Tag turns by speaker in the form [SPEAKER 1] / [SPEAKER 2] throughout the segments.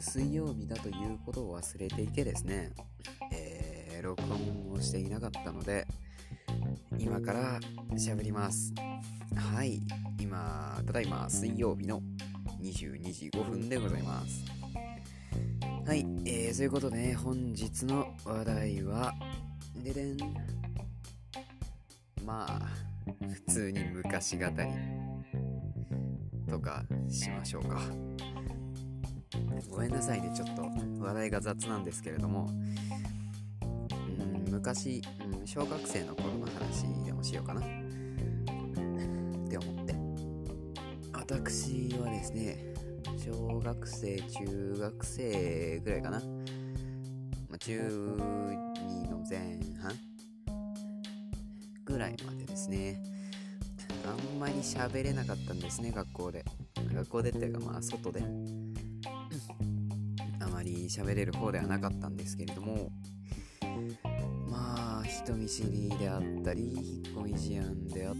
[SPEAKER 1] 水曜日だということを忘れていてですね、えー、録音をしていなかったので、今から喋ります。はい、今、ただいま水曜日の22時5分でございます。はい、えー、そういうことで、ね、本日の話題は、ででん。まあ、普通に昔語りとかしましょうか。ごめんなさいね、ちょっと話題が雑なんですけれども、うん、昔、うん、小学生の頃の話でもしようかなって思って。私はですね、小学生、中学生ぐらいかな。まあ、中2の前半ぐらいまでですね。あんまり喋れなかったんですね、学校で。学校でっていうか、まあ、外で。り喋れる方ではなかったんですけれども、まあ、人見知りであったり、引っ込み思案であっ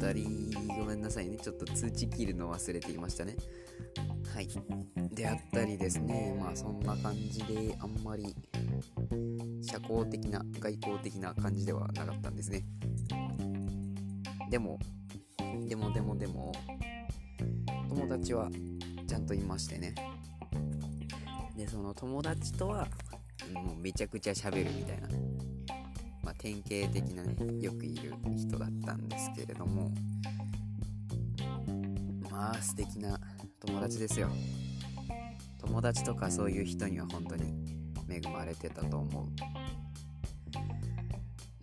[SPEAKER 1] たり、ごめんなさいね、ちょっと通知切るの忘れていましたね。はい。であったりですね、まあそんな感じであんまり社交的な、外交的な感じではなかったんですね。でも、でもでもでも、友達はちゃんといましてね。で、その友達とは、もうめちゃくちゃ喋るみたいな、まあ、典型的なね、よくいる人だったんですけれども、まあ素敵な友達ですよ。友達とかそういう人には本当に恵まれてたと思う。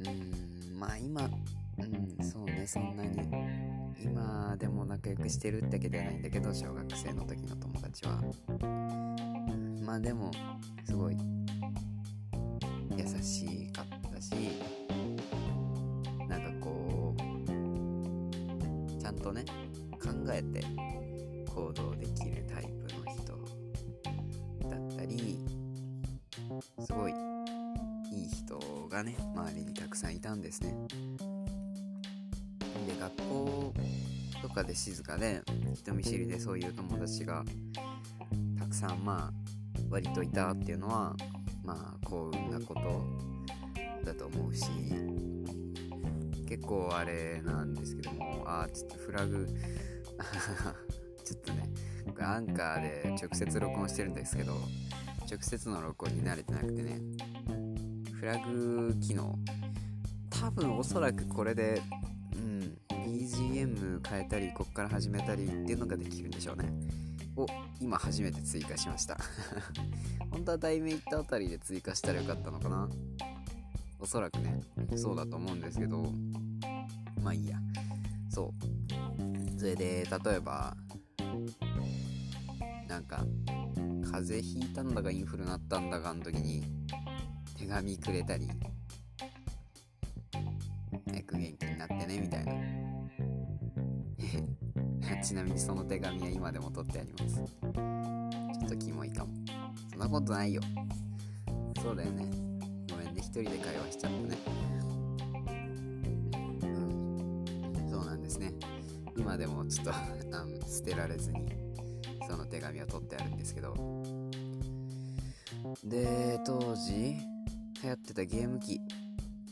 [SPEAKER 1] うんまあ今うんそうねそんなに今でも仲良くしてるってわけではないんだけど小学生の時の友達は。まあでもすごい優しかったしなんかこうちゃんとね考えて行動できるタイプの人だったりすごいいい人がね周りにたくさんいたんですね。で学校とかで静かで人見知りでそういう友達がたくさんまあ割といたっていうのはまあ幸運なことだと思うし結構あれなんですけどもあちょっとフラグ ちょっとねアンカーで直接録音してるんですけど直接の録音に慣れてなくてねフラグ機能多分おそらくこれでうん BGM 変えたりこっから始めたりっていうのができるんでしょうね。お今初めて追加しました。本当は題名行ったあたりで追加したらよかったのかな。おそらくねそうだと思うんですけど。まあいいや。そう。それで例えばなんか風邪ひいたんだかインフルなったんだかの時に手紙くれたり早く元気になってねみたいな。ちなみにその手紙は今でも取ってあります。ちょっとキモいかも。そんなことないよ。そうだよね。ごめんね。一人で会話しちゃったね。うん。そうなんですね。今でもちょっと あの捨てられずにその手紙を取ってあるんですけど。で当時流行ってたゲーム機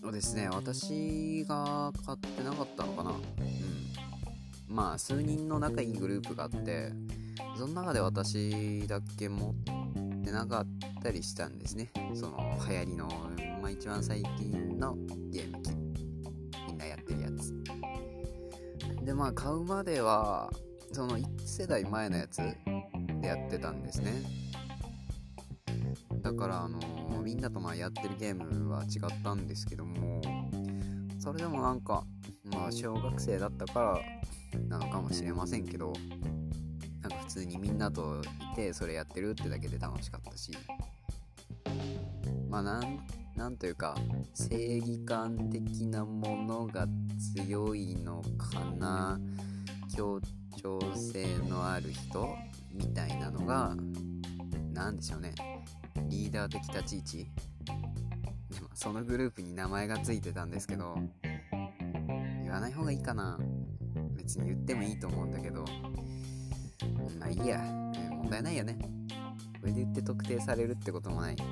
[SPEAKER 1] をですね私が買ってなかったのかな。うん。まあ数人の仲いいグループがあってその中で私だけ持ってなかったりしたんですね。その流行りの、まあ、一番最近のゲーム機。みんなやってるやつ。でまあ買うまではその1世代前のやつでやってたんですね。だからあの、みんなとまあやってるゲームは違ったんですけどもそれでもなんかまあ小学生だったからなのかもしれませんけどなんか普通にみんなといてそれやってるってだけで楽しかったし。まあなんなんというか正義感的なものが強いのかな。協調性のある人みたいなのが何でしょうね。リーダー的立ち位置。でもそのグループに名前が付いてたんですけど言わない方がいいかな。別に言ってもいいと思うんだけど。まあいいや。問題ないよね。これで言って特定されるってこともない。言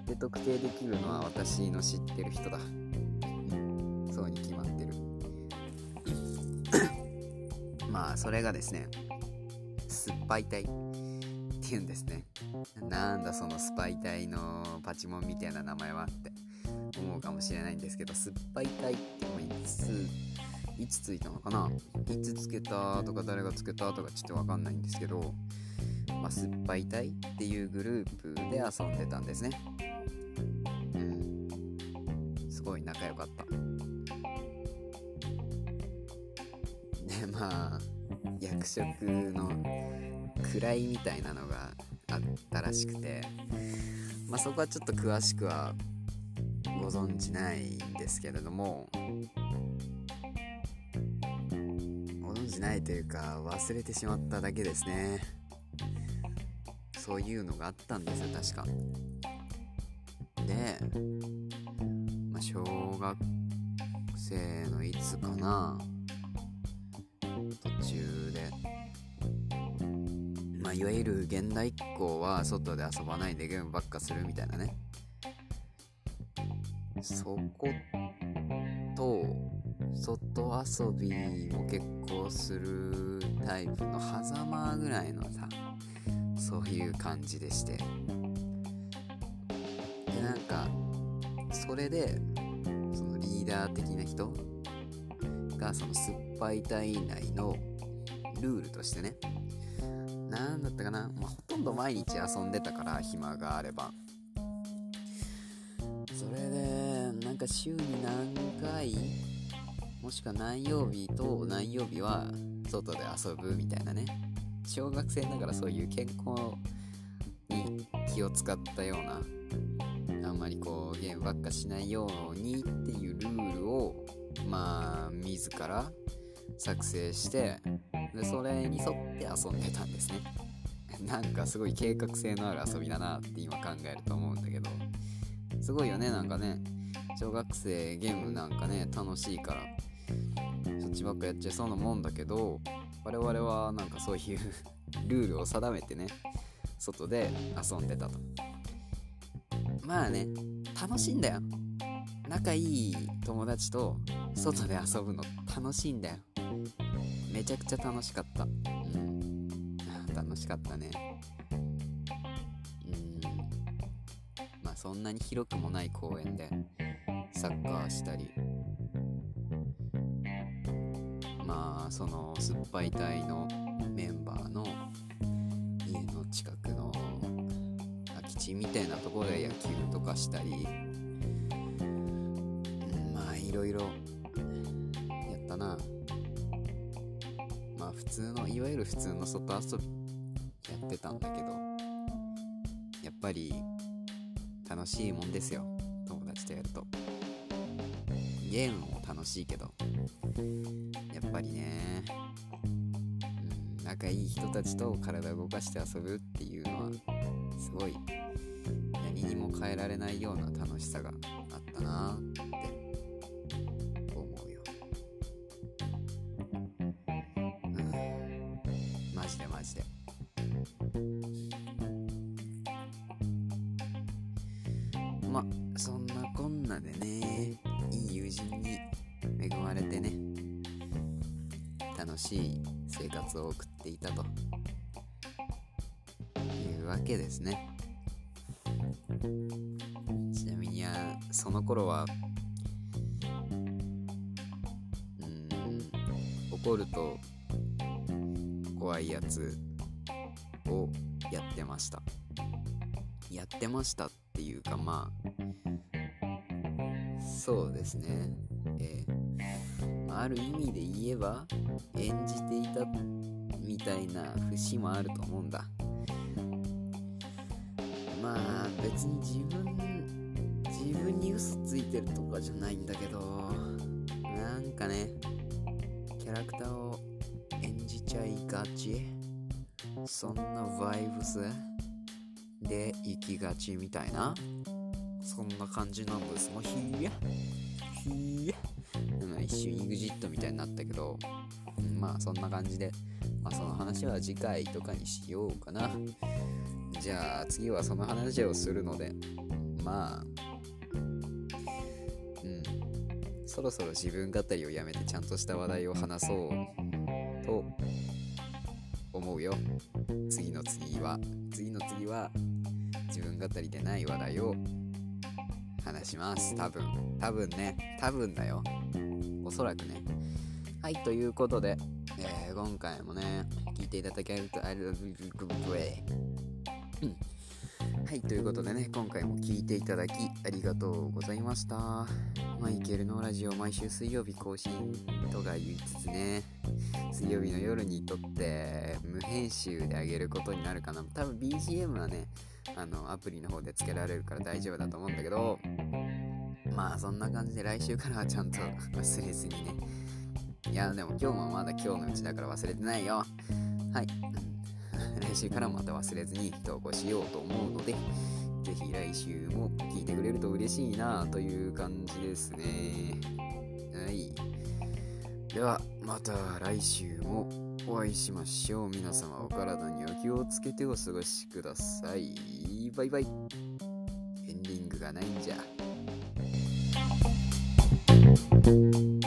[SPEAKER 1] って特定できるのは私の知ってる人だ。そうに決まってる。まあそれがですね酸っぱい体っていうんですね。なんだそのスパイ隊のパチモンみたいな名前はって思うかもしれないんですけど酸っぱい隊ってもいついつついたのかな？いつつけたとか誰がつけたとかちょっとわかんないんですけど、まあ、酸っぱい隊っていうグループで遊んでたんですね。うん。すごい仲良かった。でまあ役職の位みたいなのがあったらしくてまあそこはちょっと詳しくはご存じないんですけれどもないというか忘れてしまっただけですね。そういうのがあったんですよ確か。で、まあ、小学生のいつかな。途中で。まあいわゆる現代っ子は外で遊ばないでゲームばっかするみたいなね。そこと外遊びも結構するタイプの狭間ぐらいのさそういう感じでして。でなんかそれでそのリーダー的な人がその酸っぱい隊内のルールとしてね何だったかな、まあ、ほとんど毎日遊んでたから暇があれば。それでなんか週に何回もしくは何曜日と何曜日は外で遊ぶみたいなね。小学生ながらそういう健康に気を使ったようなあんまりこうゲームばっかしないようにっていうルールをまあ自ら作成してでそれに沿って遊んでたんですね。なんかすごい計画性のある遊びだなって今考えると思うんだけど。すごいよねなんかね。小学生ゲームなんかね楽しいから。そっちばっかやっちゃいそうなもんだけど我々はなんかそういう ルールを定めてね外で遊んでたと。まあね楽しいんだよ。仲いい友達と外で遊ぶの楽しいんだよ。めちゃくちゃ楽しかった。うん。楽しかったね。うん。まあそんなに広くもない公園でサッカーしたりまあその酸っぱい隊のメンバーの家の近くの空き地みたいなところで野球とかしたり、うん、まあいろいろやったな。まあ普通のいわゆる普通の外遊びやってたんだけどやっぱり楽しいもんですよ。友達とやると。ゲームも楽しいけど。っぱりね、うん、仲いい人たちと体を動かして遊ぶっていうのはすごい何にも変えられないような楽しさがあったな。しい生活を送っていたと。いうわけですね。ちなみにその頃はうん怒ると怖いやつをやってました。やってましたっていうかまあそうですね。えー、ある意味で言えば演じていたみたいな節もあると思うんだ。まあ別に自分自分に嘘ついてるとかじゃないんだけどなんかねキャラクターを演じちゃいがち。そんなバイブスで行きがちみたいな。そんな感じなんです。もうひやひや。一瞬 EXIT みたいになったけど、まあそんな感じで、まあ、その話は次回とかにしようかな。じゃあ次はその話をするのでまあうんそろそろ自分語りをやめてちゃんとした話題を話そうと思うよ。次の次は次の次は自分語りでない話題を話します。多分多分ね多分だよ。おそらくねはいということで、えー、今回もね聞いていただけるとあるうんはい、ということでね、今回も聴いていただきありがとうございました。マイケルのラジオ毎週水曜日更新とか言いつつね、水曜日の夜にとって無編集であげることになるかな。多分 BGM はね、あの、アプリの方でつけられるから大丈夫だと思うんだけど、まあそんな感じで来週からはちゃんと忘れずにね。いや、でも今日もまだ今日のうちだから忘れてないよ。はい。来週からまた忘れずに投稿しようと思うので、ぜひ来週も聞いてくれると嬉しいなという感じですね。はい。では、また来週もお会いしましょう。皆様お体にお気をつけてお過ごしください。バイバイ。エンディングがないんじゃ。thank you